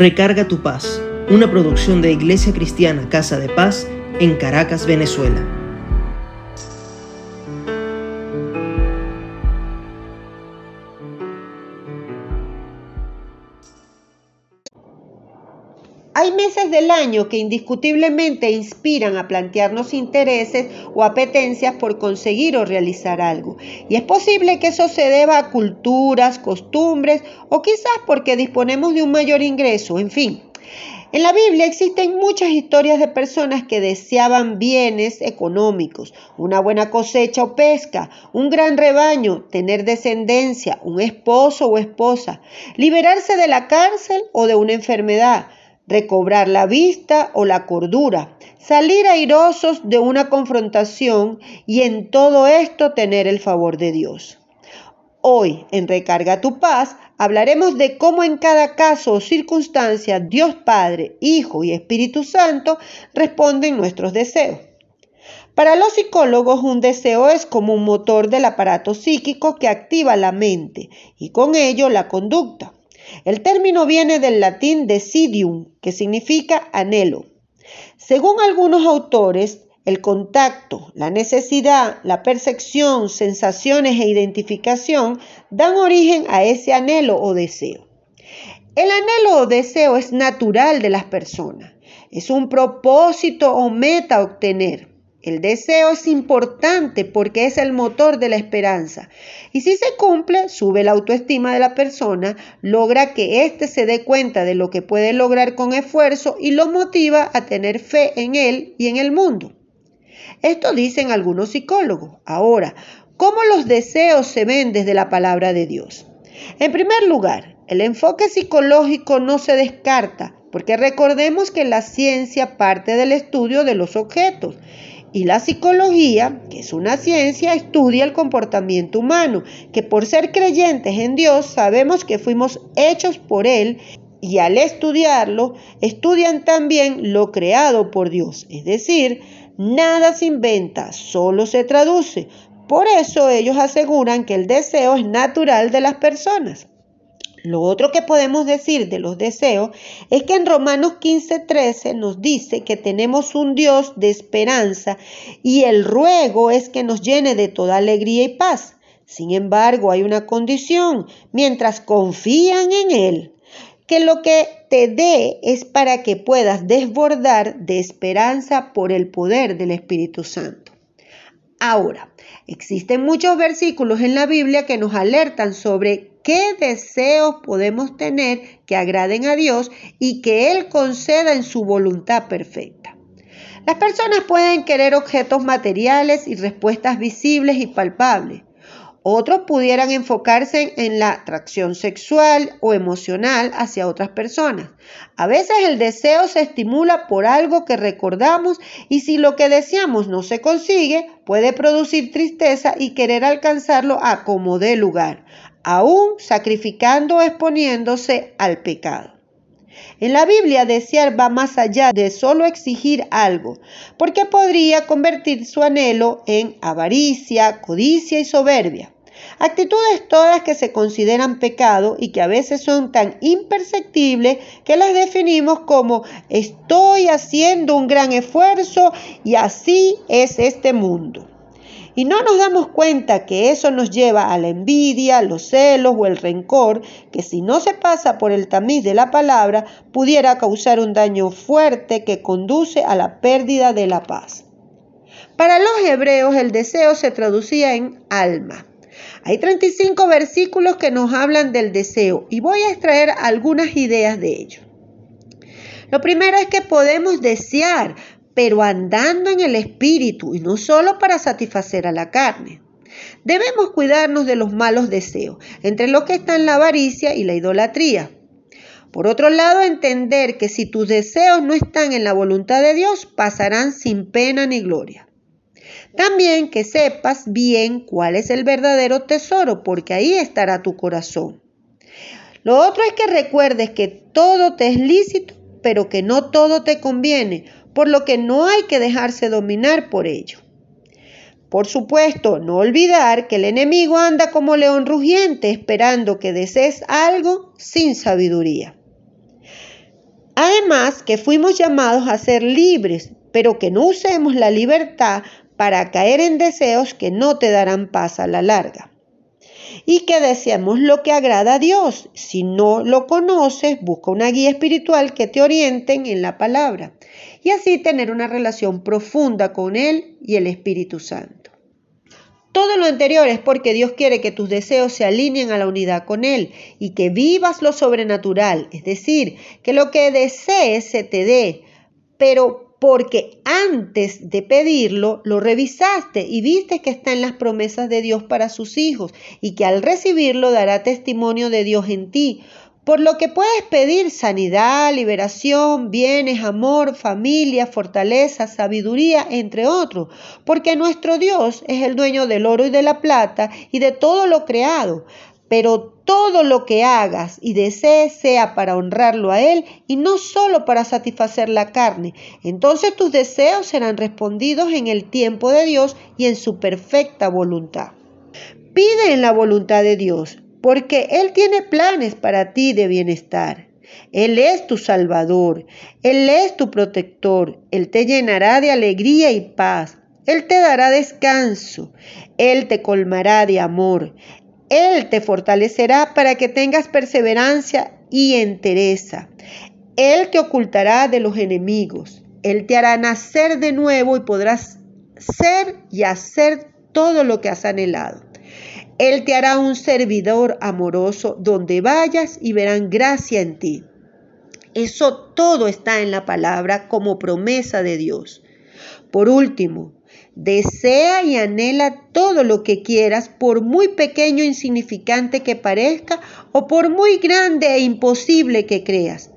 Recarga tu paz, una producción de Iglesia Cristiana Casa de Paz en Caracas, Venezuela. Meses del año que indiscutiblemente inspiran a plantearnos intereses o apetencias por conseguir o realizar algo. Y es posible que eso se deba a culturas, costumbres o quizás porque disponemos de un mayor ingreso, en fin. En la Biblia existen muchas historias de personas que deseaban bienes económicos, una buena cosecha o pesca, un gran rebaño, tener descendencia, un esposo o esposa, liberarse de la cárcel o de una enfermedad, recobrar la vista o la cordura, salir airosos de una confrontación y en todo esto tener el favor de Dios. Hoy, en Recarga tu paz, hablaremos de cómo en cada caso o circunstancia Dios Padre, Hijo y Espíritu Santo responden nuestros deseos. Para los psicólogos, un deseo es como un motor del aparato psíquico que activa la mente y con ello la conducta. El término viene del latín decidium, que significa anhelo. Según algunos autores, el contacto, la necesidad, la percepción, sensaciones e identificación dan origen a ese anhelo o deseo. El anhelo o deseo es natural de las personas. Es un propósito o meta obtener. El deseo es importante porque es el motor de la esperanza. Y si se cumple, sube la autoestima de la persona, logra que éste se dé cuenta de lo que puede lograr con esfuerzo y lo motiva a tener fe en él y en el mundo. Esto dicen algunos psicólogos. Ahora, ¿cómo los deseos se ven desde la palabra de Dios? En primer lugar, el enfoque psicológico no se descarta, porque recordemos que la ciencia parte del estudio de los objetos y la psicología, que es una ciencia, estudia el comportamiento humano, que por ser creyentes en Dios sabemos que fuimos hechos por Él y al estudiarlo, estudian también lo creado por Dios. Es decir, nada se inventa, solo se traduce. Por eso ellos aseguran que el deseo es natural de las personas. Lo otro que podemos decir de los deseos es que en Romanos 15:13 nos dice que tenemos un Dios de esperanza y el ruego es que nos llene de toda alegría y paz. Sin embargo, hay una condición, mientras confían en Él, que lo que te dé es para que puedas desbordar de esperanza por el poder del Espíritu Santo. Ahora, existen muchos versículos en la Biblia que nos alertan sobre qué deseos podemos tener que agraden a Dios y que Él conceda en su voluntad perfecta. Las personas pueden querer objetos materiales y respuestas visibles y palpables. Otros pudieran enfocarse en la atracción sexual o emocional hacia otras personas. A veces el deseo se estimula por algo que recordamos y si lo que deseamos no se consigue, puede producir tristeza y querer alcanzarlo a como dé lugar, aún sacrificando o exponiéndose al pecado. En la Biblia desear va más allá de solo exigir algo, porque podría convertir su anhelo en avaricia, codicia y soberbia. Actitudes todas que se consideran pecado y que a veces son tan imperceptibles que las definimos como estoy haciendo un gran esfuerzo y así es este mundo. Y no nos damos cuenta que eso nos lleva a la envidia, los celos o el rencor, que si no se pasa por el tamiz de la palabra, pudiera causar un daño fuerte que conduce a la pérdida de la paz. Para los hebreos el deseo se traducía en alma. Hay 35 versículos que nos hablan del deseo y voy a extraer algunas ideas de ello. Lo primero es que podemos desear, pero andando en el espíritu y no solo para satisfacer a la carne. Debemos cuidarnos de los malos deseos, entre los que están la avaricia y la idolatría. Por otro lado, entender que si tus deseos no están en la voluntad de Dios, pasarán sin pena ni gloria. También que sepas bien cuál es el verdadero tesoro, porque ahí estará tu corazón. Lo otro es que recuerdes que todo te es lícito, pero que no todo te conviene, por lo que no hay que dejarse dominar por ello. Por supuesto, no olvidar que el enemigo anda como león rugiente esperando que desees algo sin sabiduría. Además, que fuimos llamados a ser libres, pero que no usemos la libertad para caer en deseos que no te darán paz a la larga. Y que deseamos lo que agrada a Dios. Si no lo conoces, busca una guía espiritual que te orienten en la palabra y así tener una relación profunda con Él y el Espíritu Santo. Todo lo anterior es porque Dios quiere que tus deseos se alineen a la unidad con Él y que vivas lo sobrenatural, es decir, que lo que desees se te dé, pero porque antes de pedirlo lo revisaste y viste que está en las promesas de Dios para sus hijos y que al recibirlo dará testimonio de Dios en ti. Por lo que puedes pedir sanidad, liberación, bienes, amor, familia, fortaleza, sabiduría, entre otros, porque nuestro Dios es el dueño del oro y de la plata y de todo lo creado pero todo lo que hagas y desees sea para honrarlo a Él y no solo para satisfacer la carne. Entonces tus deseos serán respondidos en el tiempo de Dios y en su perfecta voluntad. Pide en la voluntad de Dios, porque Él tiene planes para ti de bienestar. Él es tu Salvador, Él es tu protector, Él te llenará de alegría y paz. Él te dará descanso, Él te colmará de amor, él te fortalecerá para que tengas perseverancia y entereza. Él te ocultará de los enemigos. Él te hará nacer de nuevo y podrás ser y hacer todo lo que has anhelado. Él te hará un servidor amoroso donde vayas y verán gracia en ti. Eso todo está en la palabra como promesa de Dios. Por último, Desea y anhela todo lo que quieras, por muy pequeño e insignificante que parezca o por muy grande e imposible que creas.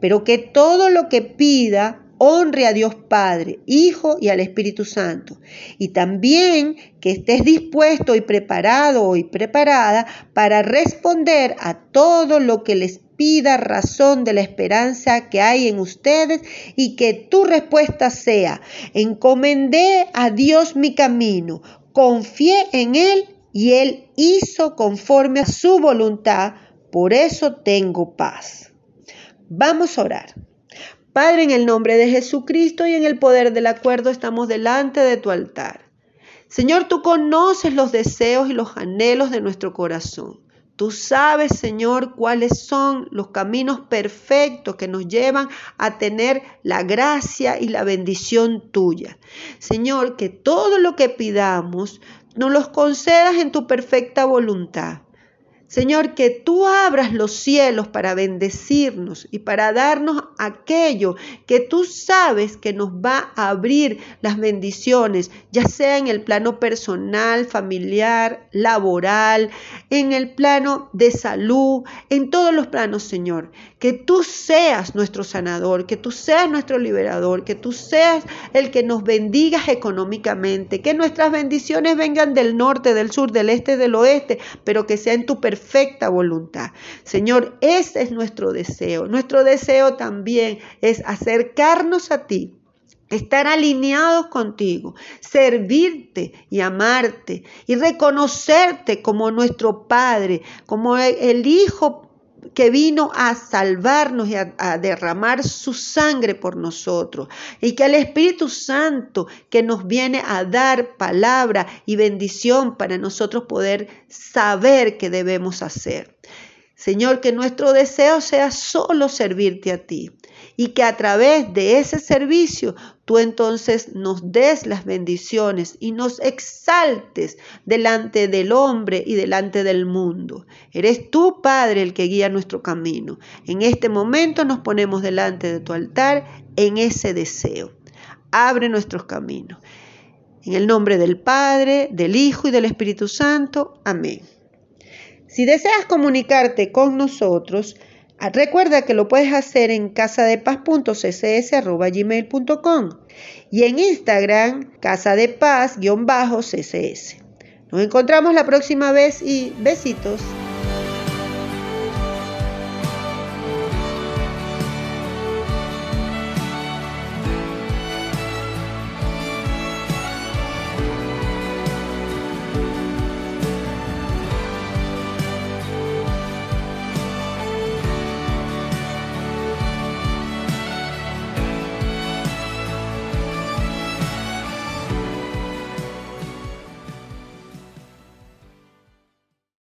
Pero que todo lo que pida honre a Dios Padre, Hijo y al Espíritu Santo. Y también que estés dispuesto y preparado y preparada para responder a todo lo que les pida razón de la esperanza que hay en ustedes y que tu respuesta sea, encomendé a Dios mi camino, confié en Él y Él hizo conforme a su voluntad, por eso tengo paz. Vamos a orar. Padre, en el nombre de Jesucristo y en el poder del acuerdo estamos delante de tu altar. Señor, tú conoces los deseos y los anhelos de nuestro corazón. Tú sabes, Señor, cuáles son los caminos perfectos que nos llevan a tener la gracia y la bendición tuya. Señor, que todo lo que pidamos nos los concedas en tu perfecta voluntad. Señor, que tú abras los cielos para bendecirnos y para darnos aquello que tú sabes que nos va a abrir las bendiciones, ya sea en el plano personal, familiar, laboral, en el plano de salud, en todos los planos, Señor. Que tú seas nuestro sanador, que tú seas nuestro liberador, que tú seas el que nos bendigas económicamente, que nuestras bendiciones vengan del norte, del sur, del este, del oeste, pero que sea en tu perfección perfecta voluntad. Señor, ese es nuestro deseo. Nuestro deseo también es acercarnos a ti estar alineados contigo, servirte y amarte y reconocerte como nuestro Padre, como el Hijo que vino a salvarnos y a, derramar su sangre por nosotros. Y que el Espíritu Santo que nos viene a dar palabra y bendición para nosotros poder saber qué debemos hacer. Señor, que nuestro deseo sea solo servirte a ti y que a través de ese servicio tú entonces nos des las bendiciones y nos exaltes delante del hombre y delante del mundo. Eres tú, Padre, el que guía nuestro camino. En este momento nos ponemos delante de tu altar en ese deseo. Abre nuestros caminos. En el nombre del Padre, del Hijo y del Espíritu Santo. Amén. Si deseas comunicarte con nosotros, recuerda que lo puedes hacer en casadepaz.ccs.gmail.com y en Instagram casadepaz-ccs. Nos encontramos la próxima vez y besitos.